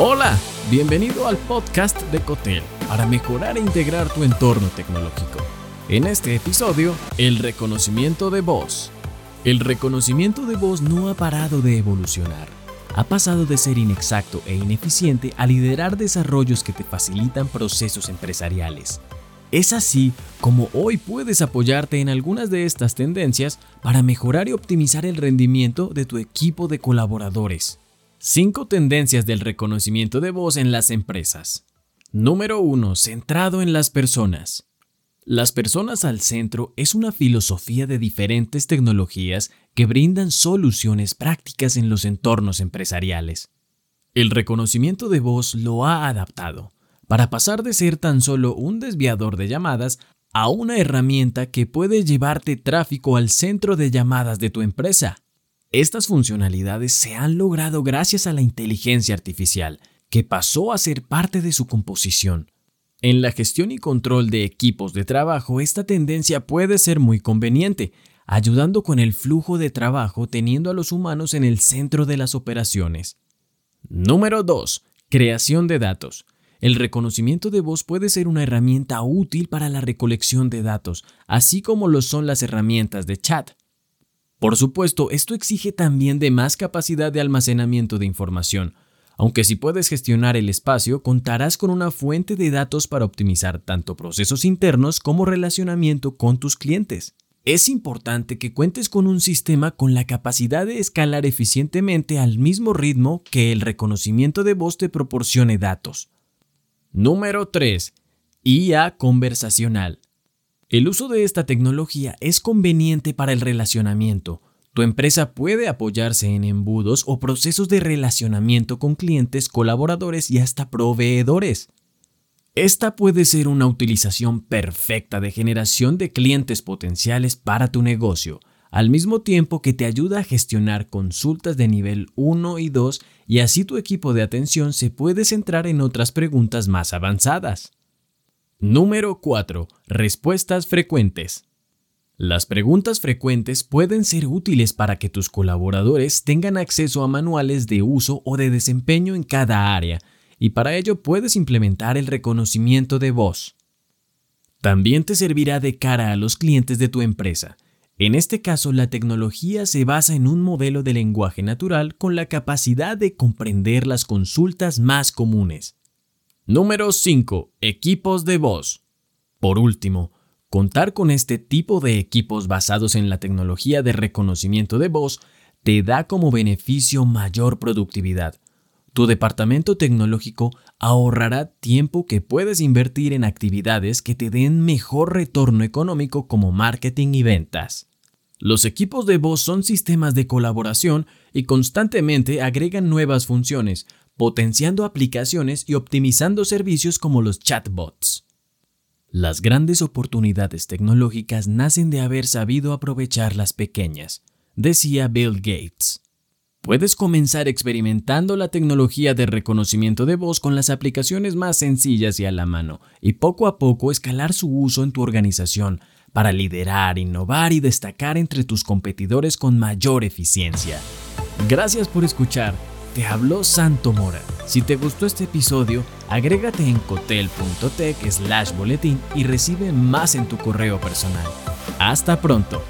Hola, bienvenido al podcast de Cotel para mejorar e integrar tu entorno tecnológico. En este episodio, el reconocimiento de voz. El reconocimiento de voz no ha parado de evolucionar. Ha pasado de ser inexacto e ineficiente a liderar desarrollos que te facilitan procesos empresariales. Es así como hoy puedes apoyarte en algunas de estas tendencias para mejorar y optimizar el rendimiento de tu equipo de colaboradores. 5 tendencias del reconocimiento de voz en las empresas. Número 1. Centrado en las personas. Las personas al centro es una filosofía de diferentes tecnologías que brindan soluciones prácticas en los entornos empresariales. El reconocimiento de voz lo ha adaptado para pasar de ser tan solo un desviador de llamadas a una herramienta que puede llevarte tráfico al centro de llamadas de tu empresa. Estas funcionalidades se han logrado gracias a la inteligencia artificial, que pasó a ser parte de su composición. En la gestión y control de equipos de trabajo, esta tendencia puede ser muy conveniente, ayudando con el flujo de trabajo teniendo a los humanos en el centro de las operaciones. Número 2. Creación de datos. El reconocimiento de voz puede ser una herramienta útil para la recolección de datos, así como lo son las herramientas de chat. Por supuesto, esto exige también de más capacidad de almacenamiento de información, aunque si puedes gestionar el espacio, contarás con una fuente de datos para optimizar tanto procesos internos como relacionamiento con tus clientes. Es importante que cuentes con un sistema con la capacidad de escalar eficientemente al mismo ritmo que el reconocimiento de voz te proporcione datos. Número 3. IA conversacional. El uso de esta tecnología es conveniente para el relacionamiento. Tu empresa puede apoyarse en embudos o procesos de relacionamiento con clientes, colaboradores y hasta proveedores. Esta puede ser una utilización perfecta de generación de clientes potenciales para tu negocio, al mismo tiempo que te ayuda a gestionar consultas de nivel 1 y 2 y así tu equipo de atención se puede centrar en otras preguntas más avanzadas. Número 4. Respuestas frecuentes. Las preguntas frecuentes pueden ser útiles para que tus colaboradores tengan acceso a manuales de uso o de desempeño en cada área, y para ello puedes implementar el reconocimiento de voz. También te servirá de cara a los clientes de tu empresa. En este caso, la tecnología se basa en un modelo de lenguaje natural con la capacidad de comprender las consultas más comunes. Número 5. Equipos de voz. Por último, contar con este tipo de equipos basados en la tecnología de reconocimiento de voz te da como beneficio mayor productividad. Tu departamento tecnológico ahorrará tiempo que puedes invertir en actividades que te den mejor retorno económico como marketing y ventas. Los equipos de voz son sistemas de colaboración y constantemente agregan nuevas funciones, potenciando aplicaciones y optimizando servicios como los chatbots. Las grandes oportunidades tecnológicas nacen de haber sabido aprovechar las pequeñas, decía Bill Gates. Puedes comenzar experimentando la tecnología de reconocimiento de voz con las aplicaciones más sencillas y a la mano, y poco a poco escalar su uso en tu organización para liderar, innovar y destacar entre tus competidores con mayor eficiencia. Gracias por escuchar te habló Santo Mora. Si te gustó este episodio, agrégate en cotel.tech slash boletín y recibe más en tu correo personal. Hasta pronto.